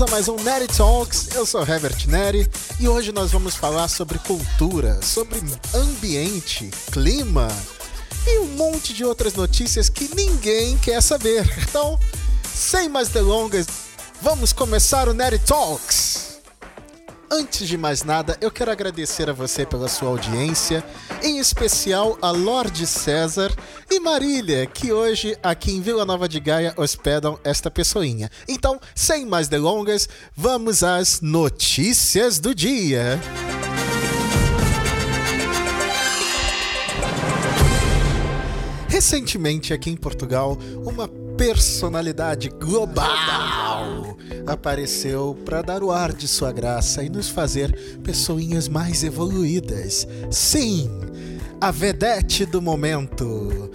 bem-vindos a mais um Neri Talks. Eu sou Herbert Neri e hoje nós vamos falar sobre cultura, sobre ambiente, clima e um monte de outras notícias que ninguém quer saber. Então, sem mais delongas, vamos começar o Neri Talks. Antes de mais nada, eu quero agradecer a você pela sua audiência, em especial a Lorde César e Marília, que hoje aqui em Vila Nova de Gaia hospedam esta pessoinha. Então, sem mais delongas, vamos às notícias do dia. Recentemente, aqui em Portugal, uma personalidade global apareceu para dar o ar de sua graça e nos fazer pessoinhas mais evoluídas. Sim, a vedete do momento,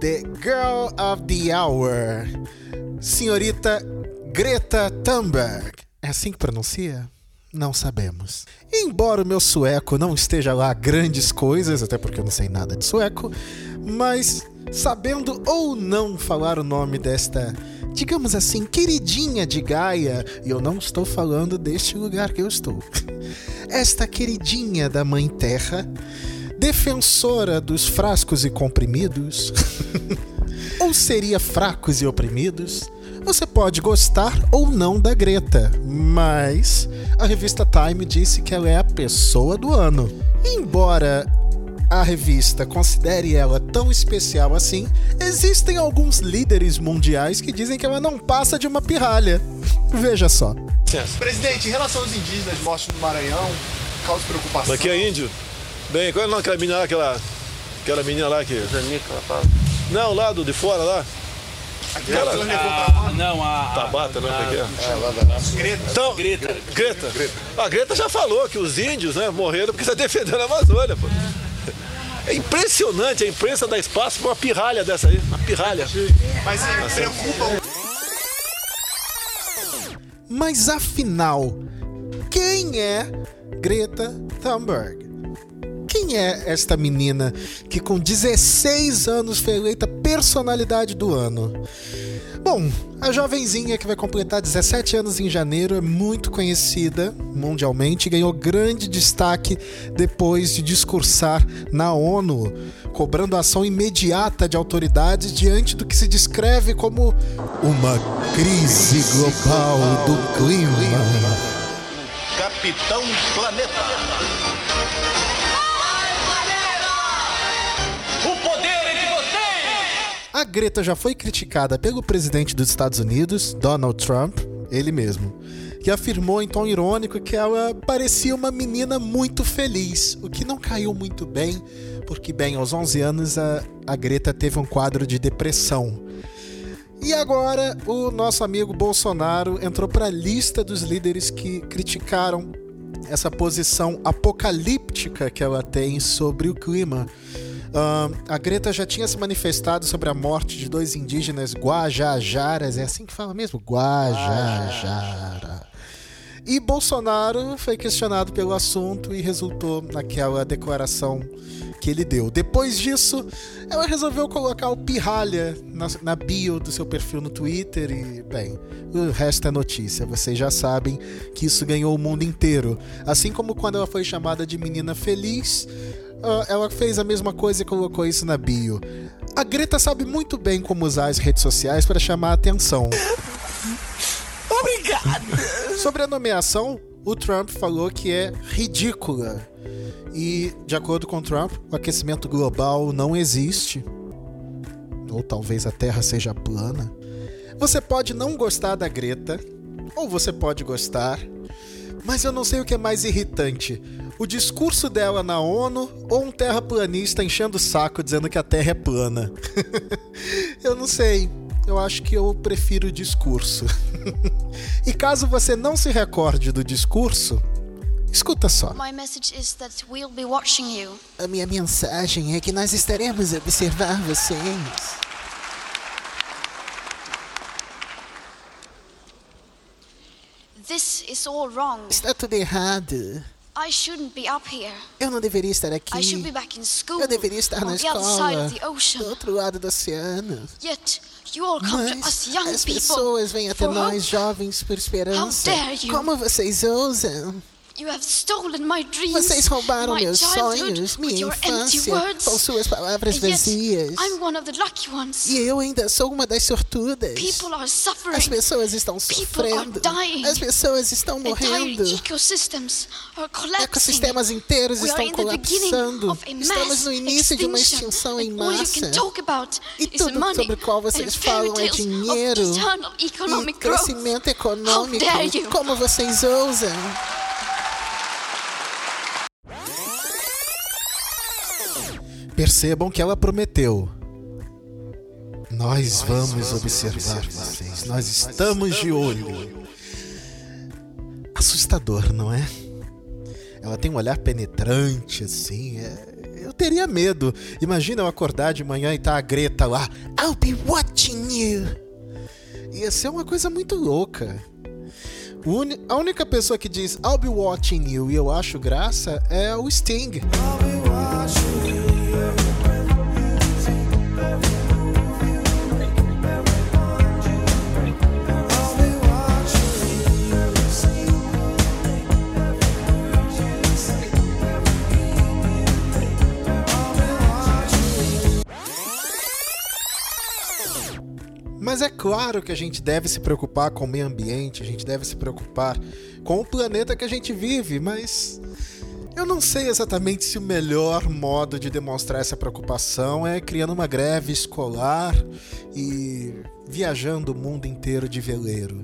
the girl of the hour, senhorita Greta Thunberg. É assim que pronuncia? Não sabemos. Embora o meu sueco não esteja lá grandes coisas, até porque eu não sei nada de sueco, mas sabendo ou não falar o nome desta, digamos assim, queridinha de Gaia, e eu não estou falando deste lugar que eu estou. Esta queridinha da Mãe Terra, defensora dos frascos e comprimidos, ou seria fracos e oprimidos, você pode gostar ou não da Greta, mas a revista Time disse que ela é a pessoa do ano. Embora a revista considere ela tão especial assim, existem alguns líderes mundiais que dizem que ela não passa de uma pirralha. Veja só. Presidente, em relação aos indígenas mortos no Maranhão, causa preocupação. Daqui é índio? Bem, qual é o nome daquela menina lá, aquela, aquela menina lá que... Janica, ela fala. Não, lá do de fora lá. Aquela pra Ah, não, a. Tabata, né? a- como é que é? É, lá da Greta. Então, Greta. Greta. A Greta já falou que os índios, né, morreram porque está defendendo a Amazônia, pô. É impressionante a imprensa dar espaço para uma pirralha dessa aí. Uma pirralha. Mas é, preocupa Mas afinal, quem é Greta Thunberg? Quem é esta menina que com 16 anos foi eleita personalidade do ano? Bom, a jovenzinha que vai completar 17 anos em janeiro é muito conhecida mundialmente e ganhou grande destaque depois de discursar na ONU, cobrando ação imediata de autoridades diante do que se descreve como uma crise global do clima. Capitão Planeta. A Greta já foi criticada pelo presidente dos Estados Unidos, Donald Trump, ele mesmo, que afirmou em tom irônico que ela parecia uma menina muito feliz, o que não caiu muito bem, porque, bem, aos 11 anos a, a Greta teve um quadro de depressão. E agora o nosso amigo Bolsonaro entrou para a lista dos líderes que criticaram essa posição apocalíptica que ela tem sobre o clima. Ahn, a Greta já tinha se manifestado sobre a morte de dois indígenas Guajajaras, é assim que fala mesmo? Guajajara. E Bolsonaro foi questionado pelo assunto e resultou naquela declaração que ele deu. Depois disso, ela resolveu colocar o pirralha na, na bio do seu perfil no Twitter e, bem, o resto é notícia. Vocês já sabem que isso ganhou o mundo inteiro. Assim como quando ela foi chamada de menina feliz, ah, ela fez a mesma coisa e colocou isso na bio. A Greta sabe muito bem como usar as redes sociais para chamar a atenção. Sobre a nomeação, o Trump falou que é ridícula. E, de acordo com Trump, o aquecimento global não existe. Ou talvez a Terra seja plana. Você pode não gostar da Greta, ou você pode gostar, mas eu não sei o que é mais irritante: o discurso dela na ONU ou um terraplanista enchendo o saco dizendo que a Terra é plana. eu não sei. Eu acho que eu prefiro o discurso. e caso você não se recorde do discurso, escuta só. We'll. A minha mensagem é que nós estaremos a observar vocês. This is all wrong. Está tudo errado. I shouldn't be up here. Eu não deveria estar aqui. I should be back in school Eu deveria estar na escola, do outro lado do oceano. Yet You all come to us Mas young as pessoas vêm até nós, jovens, por esperança. How dare you. Como vocês ousam? You have stolen my dreams. Vocês roubaram my meus sonhos, minha infância, com suas palavras vazias. I'm one of the lucky ones. E eu ainda sou uma das sortudas. People are suffering. As pessoas estão People are sofrendo. dying. As pessoas estão morrendo. Entire ecosystems are collapsing. Ecossistemas inteiros We are estão in the beginning colapsando. Estamos no início de uma extinção em massa. can talk about E is tudo money sobre o qual vocês and falam é dinheiro e crescimento econômico. Como vocês ousam? Percebam que ela prometeu. Nós vamos observar vocês. Nós estamos de olho. Assustador, não é? Ela tem um olhar penetrante, assim. é- Eu teria medo. Imagina eu acordar de manhã e tá a Greta lá. I'll be watching you. Ia ser uma coisa muito louca. A única pessoa que diz I'll be watching you e eu acho graça é o Sting. Mas é claro que a gente deve se preocupar com o meio ambiente, a gente deve se preocupar com o planeta que a gente vive, mas eu não sei exatamente se o melhor modo de demonstrar essa preocupação é criando uma greve escolar e viajando o mundo inteiro de veleiro.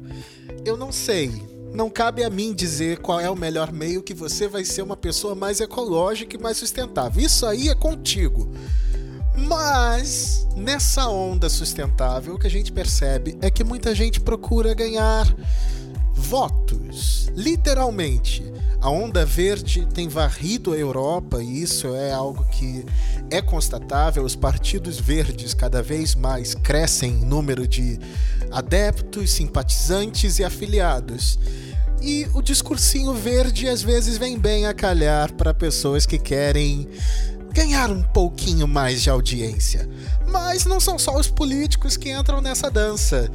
Eu não sei. Não cabe a mim dizer qual é o melhor meio que você vai ser uma pessoa mais ecológica e mais sustentável. Isso aí é contigo. Mas nessa onda sustentável, o que a gente percebe é que muita gente procura ganhar votos. Literalmente. A onda verde tem varrido a Europa e isso é algo que é constatável. Os partidos verdes cada vez mais crescem em número de adeptos, simpatizantes e afiliados. E o discursinho verde às vezes vem bem a calhar para pessoas que querem ganhar um pouquinho mais de audiência. Mas não são só os políticos que entram nessa dança.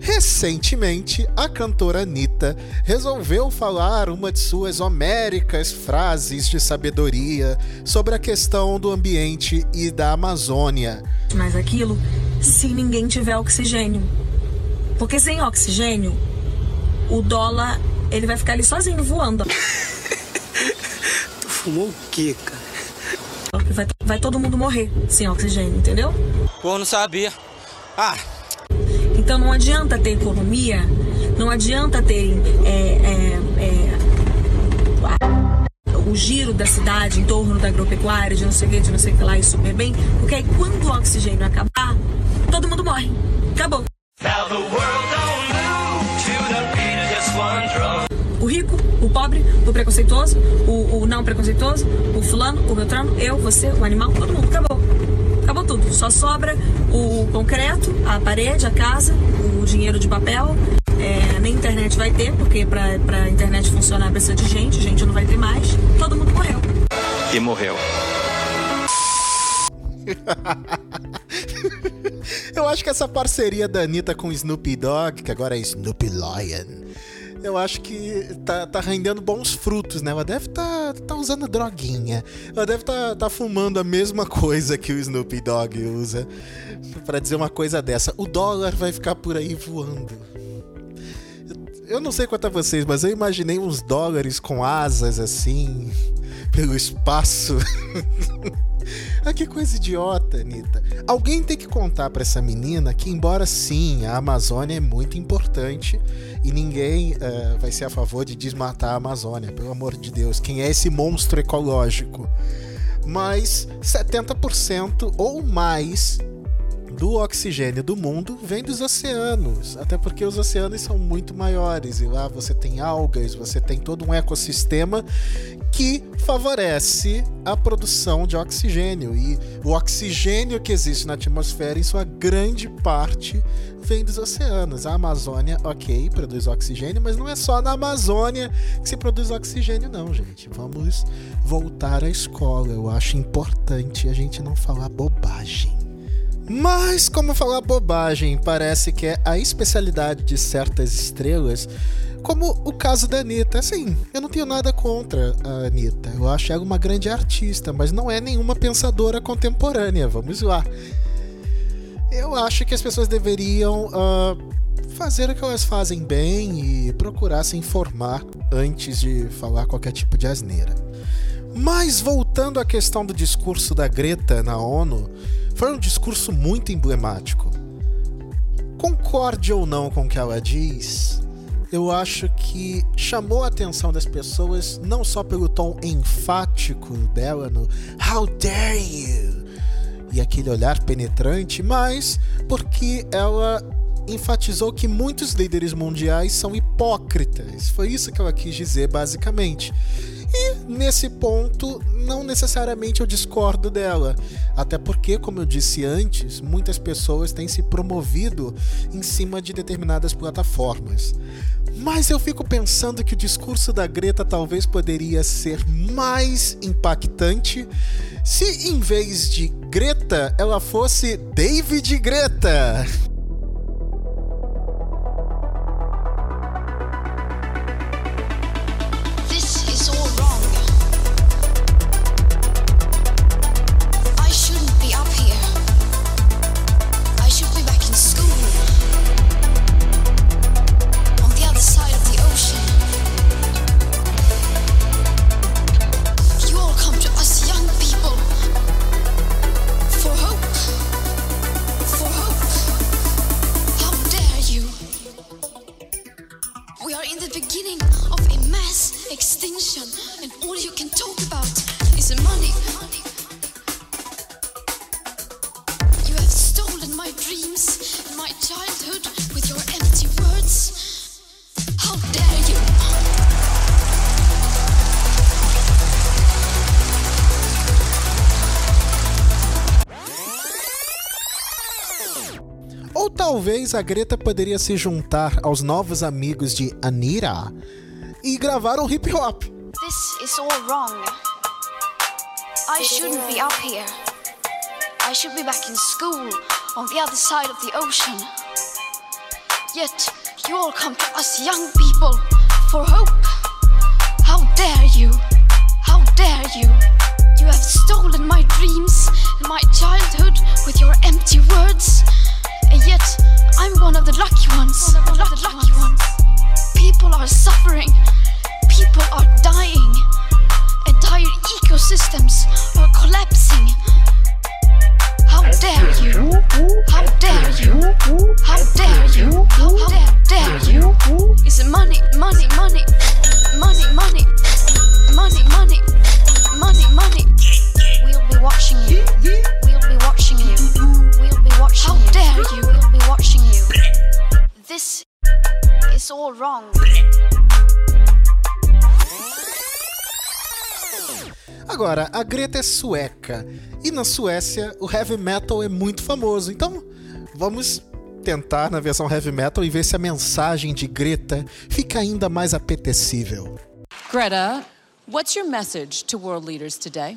Recentemente, a cantora Anitta resolveu falar uma de suas homéricas frases de sabedoria sobre a questão do ambiente e da Amazônia. mais aquilo se ninguém tiver oxigênio. Porque sem oxigênio, o dólar ele vai ficar ali sozinho voando. Tu fumou o quê, cara? Vai, vai todo mundo morrer sem oxigênio, entendeu? Pô, não sabia. Ah, Então não adianta ter economia, não adianta ter é, é, é, o giro da cidade em torno da agropecuária, de não sei o que, de não sei o que lá, e super bem, porque aí quando o oxigênio acabar, todo mundo morre. Acabou. Now the world rico, o pobre, o preconceituoso, o, o não preconceituoso, o fulano, o beltrano, eu, você, o animal, todo mundo. Acabou. Acabou tudo. Só sobra o concreto, a parede, a casa, o dinheiro de papel. É, nem internet vai ter, porque pra, pra internet funcionar precisa de gente, gente não vai ter mais. Todo mundo morreu. E morreu. Eu acho que essa parceria da Anitta com Snoopy Dogg, que agora é Snoopy Lion, eu acho que tá, tá rendendo bons frutos, né? Ela deve tá, tá usando droguinha. Ela deve tá, tá fumando a mesma coisa que o Snoopy Dogg usa. Pra dizer uma coisa dessa. O dólar vai ficar por aí voando. Eu não sei quanto a vocês, mas eu imaginei uns dólares com asas assim, pelo espaço. ah, que coisa idiota, Anitta. Alguém tem que contar pra essa menina que, embora sim, a Amazônia é muito importante e ninguém eh, vai ser a favor de desmatar a Amazônia, pelo amor de Deus. Quem é esse monstro ecológico? Mas 70% ou mais do oxigênio do mundo vem dos oceanos, até porque os oceanos são muito maiores e lá você tem algas, você tem todo um ecossistema que favorece a produção de oxigênio e o oxigênio que existe na atmosfera em sua grande parte vem dos oceanos. A Amazônia, ok, produz oxigênio, mas não é só na Amazônia que se produz oxigênio, não, gente. Vamos voltar à escola. Eu acho importante a gente não falar bobagem Mas, como falar bobagem parece que é a especialidade de certas estrelas, como o caso da Anitta. Assim, eu não tenho nada contra a Anitta. Eu acho ela uma grande artista, mas não é nenhuma pensadora contemporânea. Vamos lá. Eu acho que as pessoas deveriam ah, fazer o que elas fazem bem e procurar se informar antes de falar qualquer tipo de asneira. Mas voltando à questão do discurso da Greta na ONU, foi um discurso muito emblemático. Concorde ou não com o que ela diz, eu acho que chamou a atenção das pessoas não só pelo tom enfático dela no How dare you! e aquele olhar penetrante, mas porque ela enfatizou que muitos líderes mundiais são hipócritas. Foi isso que ela quis dizer, basicamente. E nesse ponto, não necessariamente eu discordo dela. Até porque, como eu disse antes, muitas pessoas têm se promovido em cima de determinadas plataformas. Mas eu fico pensando que o discurso da Greta talvez poderia ser mais impactante se em vez de Greta ela fosse David Greta. In the beginning of a mass extinction, and all you can talk about is money. You have stolen my dreams and my childhood talvez a Greta poderia se juntar aos novos amigos de Anira e gravar um hip hop. This is all wrong. I shouldn't be up here. I should be back in school on the other side of the ocean. Yet, you all come to us young people for hope. How dare you! How dare you! You have stolen my dreams and my childhood with your empty words. I'm one of the lucky ones. One of the lucky ones. People are suffering. People are dying. Entire ecosystems are collapsing. How dare you? How dare you? How dare you? How dare, dare you? Is money, money, money, all wrong. Agora, a Greta é sueca e na Suécia o heavy metal é muito famoso. Então, vamos tentar na versão heavy metal e ver se a mensagem de Greta fica ainda mais apetecível. Greta, what's your message to world leaders today?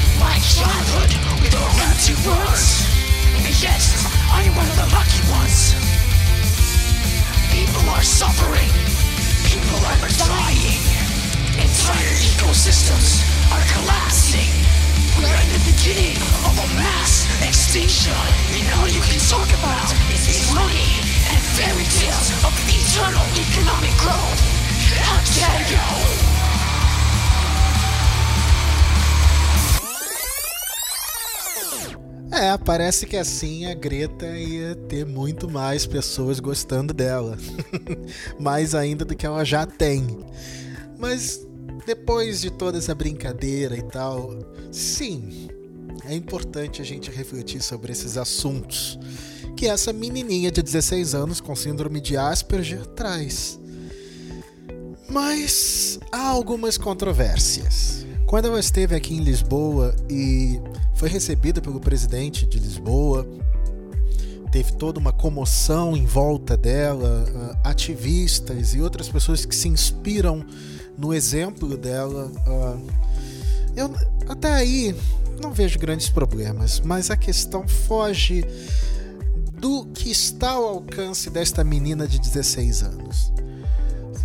my childhood with your empty words. And yet, I'm one of the lucky ones. People are suffering. People are dying. Entire ecosystems are collapsing. We're at the beginning of a mass extinction. And all you can talk about is money and fairy tales of eternal economic growth. How dare you? É, parece que assim a Greta ia ter muito mais pessoas gostando dela. mais ainda do que ela já tem. Mas depois de toda essa brincadeira e tal, sim, é importante a gente refletir sobre esses assuntos que essa menininha de 16 anos com síndrome de Asperger traz. Mas há algumas controvérsias. Quando ela esteve aqui em Lisboa e foi recebida pelo presidente de Lisboa, teve toda uma comoção em volta dela, uh, ativistas e outras pessoas que se inspiram no exemplo dela. Uh, eu até aí não vejo grandes problemas, mas a questão foge do que está ao alcance desta menina de 16 anos.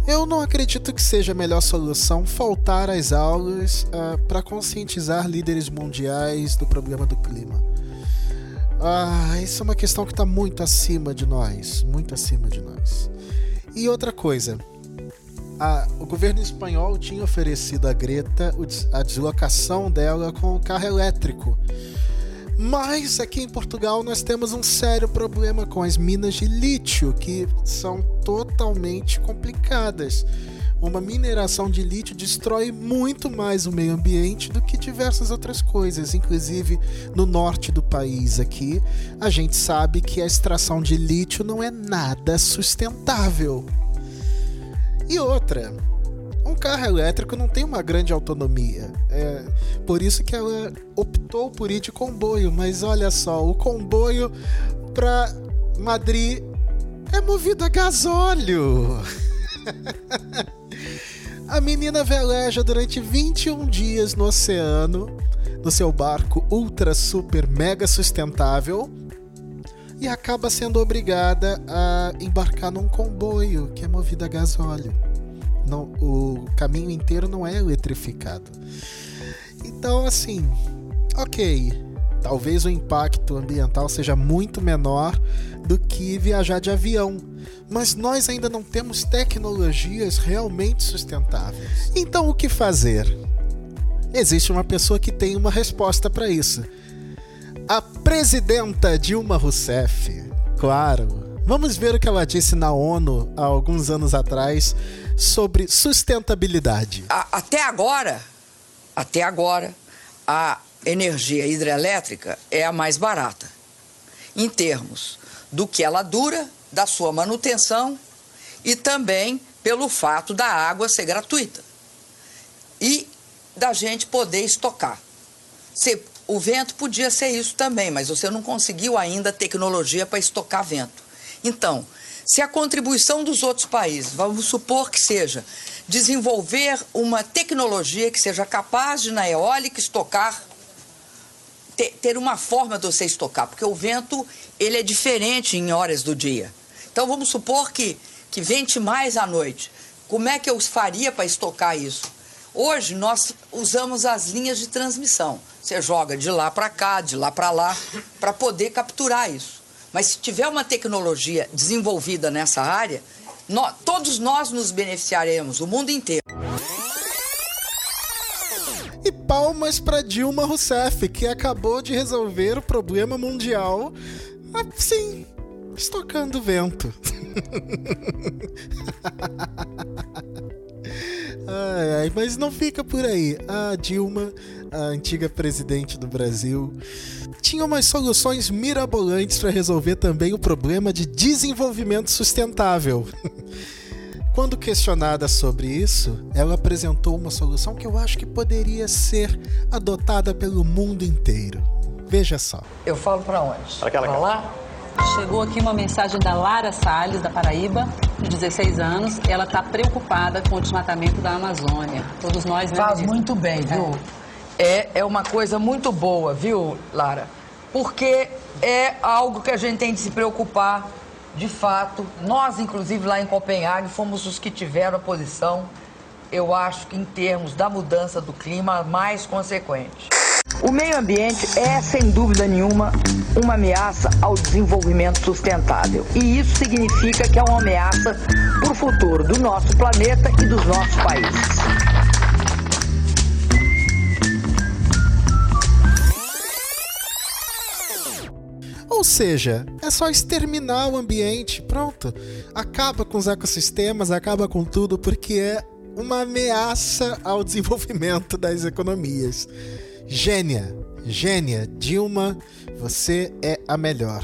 Eu não acredito que seja a melhor solução faltar às aulas uh, para conscientizar líderes mundiais do problema do clima. Ah, isso é uma questão que está muito acima de nós, muito acima de nós. E outra coisa, a, o governo espanhol tinha oferecido a Greta a deslocação dela com o carro elétrico mas aqui em Portugal nós temos um sério problema com as minas de lítio, que são totalmente complicadas. Uma mineração de lítio destrói muito mais o meio ambiente do que diversas outras coisas. Inclusive, no norte do país aqui, a gente sabe que a extração de lítio não é nada sustentável. E outra, um carro elétrico não tem uma grande autonomia. É por isso que ela optou por ir de comboio. Mas olha só, o comboio para Madrid é movido a gasóleo. a menina veleja durante 21 dias no oceano, no seu barco ultra super mega sustentável e acaba sendo obrigada a embarcar num comboio que é movido a gasóleo não, o caminho inteiro não é eletrificado. Então, assim, ok, talvez o impacto ambiental seja muito menor do que viajar de avião, mas nós ainda não temos tecnologias realmente sustentáveis. Então, o que fazer? Existe uma pessoa que tem uma resposta para isso. A presidenta Dilma Rousseff. Claro, Vamos ver o que ela disse na ONU há alguns anos atrás sobre sustentabilidade. até agora, até agora, a energia hidrelétrica é a mais barata em termos do que ela dura, da sua manutenção e também pelo fato da água ser gratuita e da gente poder estocar. Se, o vento podia ser isso também, mas você não conseguiu ainda tecnologia para estocar vento. Então, se a contribuição dos outros países, vamos supor que seja desenvolver uma tecnologia que seja capaz de, na eólica, estocar, ter, ter uma forma de você estocar, porque o vento ele é diferente em horas do dia. Então, vamos supor que, que vente mais à noite. Como é que eu faria para estocar isso? Hoje nós usamos as linhas de transmissão. Você joga de lá para cá, de lá para lá, para poder capturar isso. Mas se tiver uma tecnologia desenvolvida nessa área, nós, todos nós nos beneficiaremos, o mundo inteiro. E palmas para Dilma Rousseff, que acabou de resolver o problema mundial, assim, estocando vento. ai, ai, mas não fica por aí. A Dilma, a antiga presidente do Brasil, tinha umas soluções mirabolantes para resolver também o problema de desenvolvimento sustentável. Quando questionada sobre isso, ela apresentou uma solução que eu acho que poderia ser adotada pelo mundo inteiro. Veja só. Eu falo para onde? Para aquela lá? Chegou aqui uma mensagem da Lara Salles, da Paraíba, de 16 anos. Ela está preocupada com o desmatamento da Amazônia. Todos nós, né? Faz muito bem, viu? É, é uma coisa muito boa, viu, Lara? Porque é algo que a gente tem de se preocupar de fato. Nós, inclusive, lá em Copenhague, fomos os que tiveram a posição, eu acho que em termos da mudança do clima, mais consequente. O meio ambiente é, sem dúvida nenhuma, uma ameaça ao desenvolvimento sustentável. E isso significa que é uma ameaça para o futuro do nosso planeta e dos nossos países. Seja, é só exterminar o ambiente, pronto. Acaba com os ecossistemas, acaba com tudo, porque é uma ameaça ao desenvolvimento das economias. Gênia, gênia, Dilma, você é a melhor.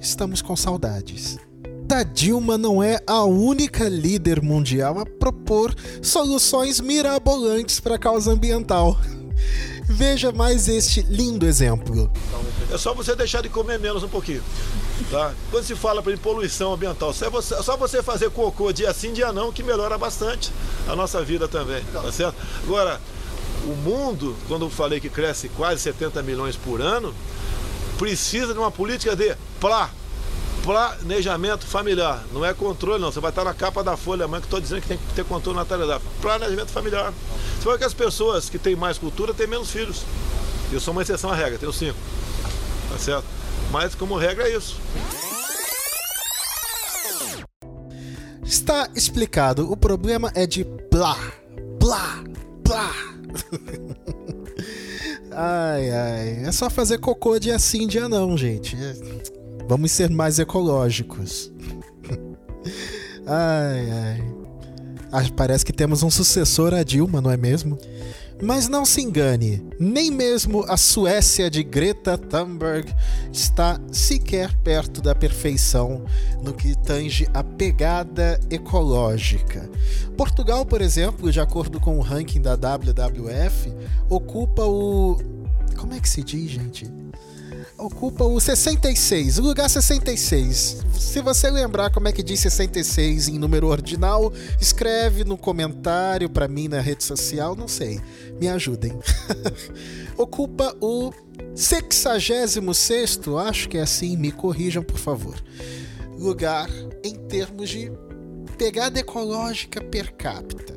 Estamos com saudades. Da Dilma não é a única líder mundial a propor soluções mirabolantes para a causa ambiental. Veja mais este lindo exemplo. É só você deixar de comer menos um pouquinho. Tá? Quando se fala para poluição ambiental, só você, só você fazer cocô dia sim, dia não, que melhora bastante a nossa vida também. Tá certo? Agora, o mundo, quando eu falei que cresce quase 70 milhões por ano, precisa de uma política de plá, planejamento familiar. Não é controle, não. Você vai estar na capa da folha amanhã que estou dizendo que tem que ter controle na natalidade. Planejamento familiar. Você vai que as pessoas que têm mais cultura têm menos filhos. Eu sou uma exceção à regra, tenho cinco. Tá certo? Mas como regra é isso. Está explicado. O problema é de plá, plá, plá. ai, ai. É só fazer cocô dia sim, dia não, gente. Vamos ser mais ecológicos. ai, ai. Ah, parece que temos um sucessor a Dilma, não é mesmo? Mas não se engane, nem mesmo a Suécia de Greta Thunberg está sequer perto da perfeição no que tange a pegada ecológica. Portugal, por exemplo, de acordo com o ranking da WWF, ocupa o. Como é que se diz, gente? Ocupa o 66, o lugar 66. Se você lembrar como é que diz 66 em número ordinal, escreve no comentário para mim na rede social, não sei. Me ajudem. ocupa o 66, acho que é assim, me corrijam por favor. Lugar em termos de pegada ecológica per capita.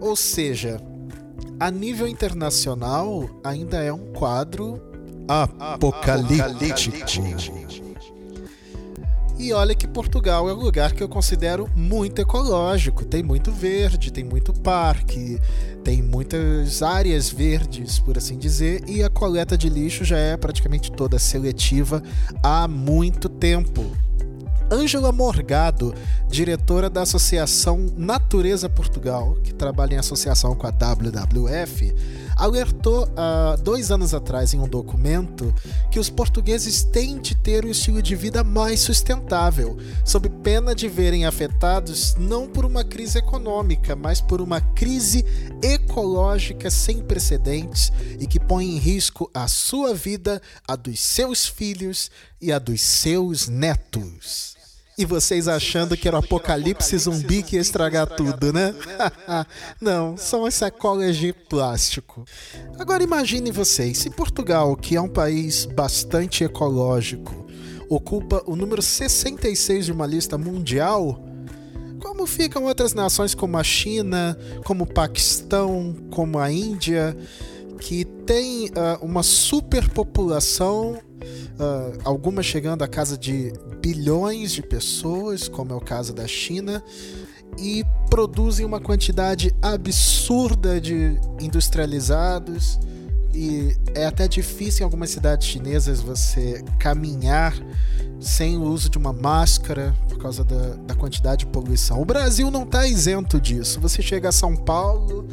Ou seja, a nível internacional ainda é um quadro apocalíptico. E olha que Portugal é um lugar que eu considero muito ecológico. Tem muito verde, tem muito parque, tem muitas áreas verdes, por assim dizer, e a coleta de lixo já é praticamente toda seletiva há muito tempo. Ângela Morgado, diretora da Associação Natureza Portugal, que trabalha em associação com a WWF, alertou há dois anos atrás em um documento que os portugueses têm de ter um estilo de vida mais sustentável, sob pena de verem afetados não por uma crise econômica, mas por uma crise ecológica sem precedentes e que põe em risco a sua vida, a dos seus filhos e a dos seus netos. E vocês achando que era o apocalipse zumbi que ia estragar tudo, né? Não, são as sacolas de plástico. Agora imagine vocês, se Portugal, que é um país bastante ecológico, ocupa o número 66 de uma lista mundial, como ficam outras nações como a China, como o Paquistão, como a Índia, que tem uh, uma superpopulação uh, algumas chegando à casa de bilhões de pessoas, como é o caso da China, e produzem uma quantidade absurda de industrializados. E é até difícil em algumas cidades chinesas você caminhar sem o uso de uma máscara por causa da, da quantidade de poluição. O Brasil não está isento disso. Você chega a São Paulo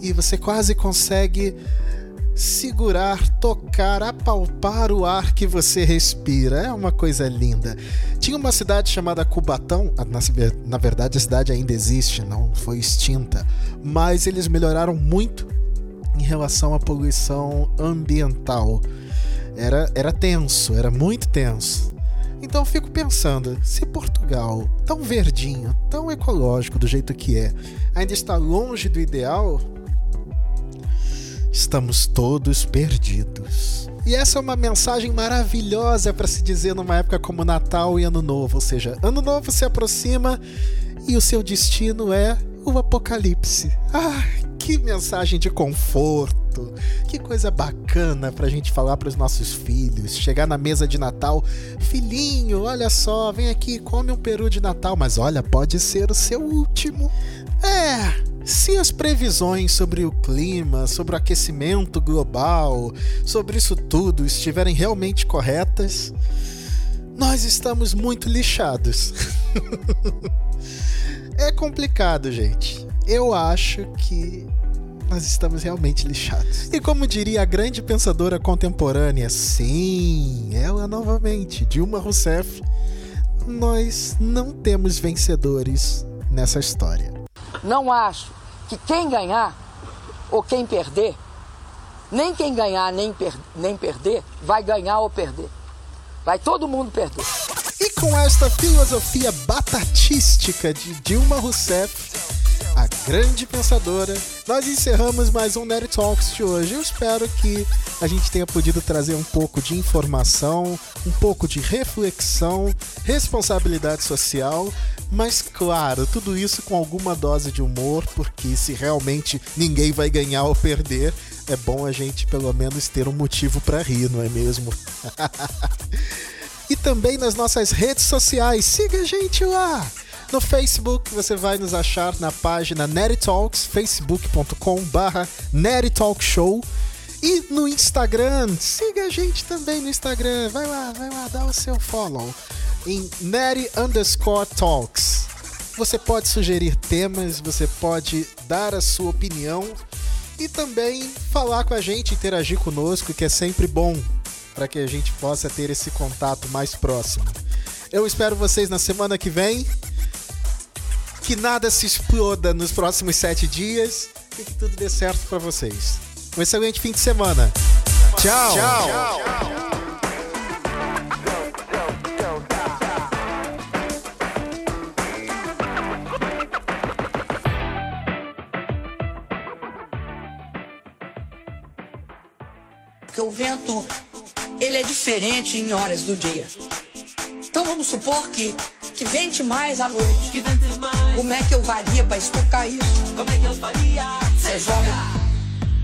e você quase consegue segurar, tocar, apalpar o ar que você respira. É uma coisa linda. Tinha uma cidade chamada Cubatão, ah, na, verdade a cidade ainda existe, não foi extinta, mas eles melhoraram muito em relação à poluição ambiental. Era, era tenso, era muito tenso. Então fico pensando, se Portugal, tão verdinho, tão ecológico do jeito que é, ainda está longe do ideal, estamos todos perdidos. E essa é uma mensagem maravilhosa para se dizer numa época como Natal e Ano Novo, ou seja, Ano Novo se aproxima e o seu destino é o apocalipse. Ah, que mensagem de conforto. Que coisa bacana pra gente falar para os nossos filhos. Chegar na mesa de Natal, filhinho, olha só, vem aqui, come um peru de Natal, mas olha, pode ser o seu último. É, se as previsões sobre o clima, sobre o aquecimento global, sobre isso tudo estiverem realmente corretas, nós estamos muito lixados. é complicado, gente. Eu acho que nós estamos realmente lixados. E como diria a grande pensadora contemporânea, sim, ela novamente, Dilma Rousseff, nós não temos vencedores nessa história. Não acho que quem ganhar ou quem perder, nem quem ganhar nem, per nem perder, vai ganhar ou perder. Vai todo mundo perder. E com esta filosofia batatística de Dilma Rousseff, a grande pensadora, nós encerramos mais um Nerd Talks de hoje. Eu espero que a gente tenha podido trazer um pouco de informação, um pouco de reflexão, responsabilidade social, mas claro, tudo isso com alguma dose de humor, porque se realmente ninguém vai ganhar ou perder, é bom a gente pelo menos ter um motivo para rir, não é mesmo? e também nas nossas redes sociais, siga a gente lá! No Facebook você vai nos achar na página Neri Talks, facebook.com barra Show. E no Instagram, siga a gente também no Instagram. Vai lá, vai lá, dá o seu follow. Em Neri underscore Talks. Você pode sugerir temas, você pode dar a sua opinião e também falar com a gente, interagir conosco, que é sempre bom para que a gente possa ter esse contato mais próximo. Eu espero vocês na semana que vem que nada se exploda nos próximos sete dias e que tudo dê certo para vocês. Um excelente fim de semana. Tchau. Tchau. Tchau. Porque o vento, ele é diferente em horas do dia. Então vamos supor que que vente mais à noite. Como é que eu varia pra explicar isso? Como é que eu faria? Você joga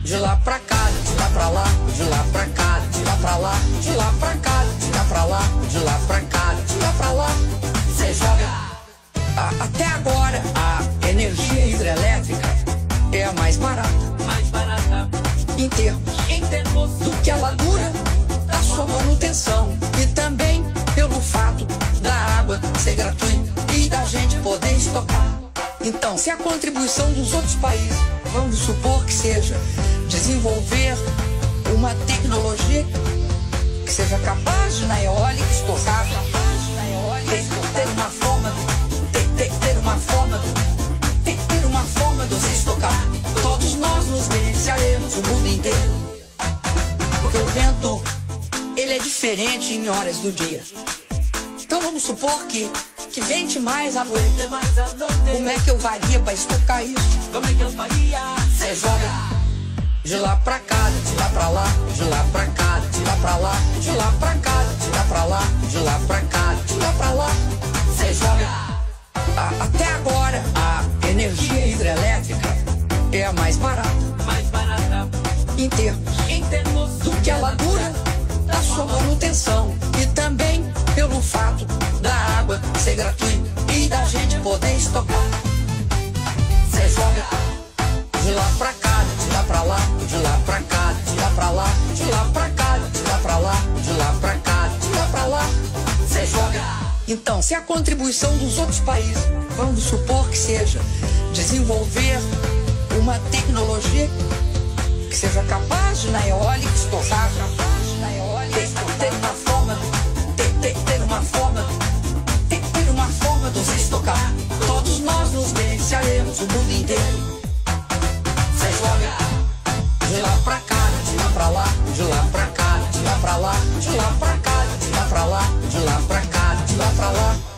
de lá pra cá, de lá pra lá, de lá pra cá, de lá pra lá, de lá pra cá, de lá pra lá, de lá pra cá, de lá pra lá. Você joga. até agora, a energia hidrelétrica é a mais barata. Mais barata. Em termos, em termos do que ela dura, da sua manutenção. E também pelo fato da água ser gratuita estocar. Então, se a contribuição dos outros países, vamos supor que seja desenvolver uma tecnologia que seja capaz de na eólica estocar, ter, ter uma forma, ter, ter, uma forma, ter, ter uma forma de você estocar. Todos nós nos beneficiaremos, o mundo inteiro. Porque o vento, ele é diferente em horas do dia. Então vamos supor que, que vente mais à noite. Como é que eu varia pra estocar isso? Como é que eu faria? Você joga de lá pra cá, de lá pra lá, de lá pra cá, de lá pra lá, de lá pra cá, de lá pra lá, de lá pra cá, de lá pra lá. Você joga. Até agora, a energia hidrelétrica é a mais barata. Mais barata. Em termos, em termos do que ela dura, da sua manutenção pelo fato da água ser gratuita e da gente poder estocar. Cê joga de lá pra cá, de lá pra lá, de lá pra cá, de lá pra lá, de lá pra cá, de lá pra lá, de lá pra cá, de lá pra lá. Cê joga. Então, se a contribuição dos outros países, vamos supor que seja desenvolver uma tecnologia que seja capaz de na eólica estocar, o mundo inteiro. Fez logo de lá pra cá, de lá pra lá, de lá pra cá, de lá pra lá, de lá pra cá, de lá pra lá, de lá pra cá, de lá pra lá.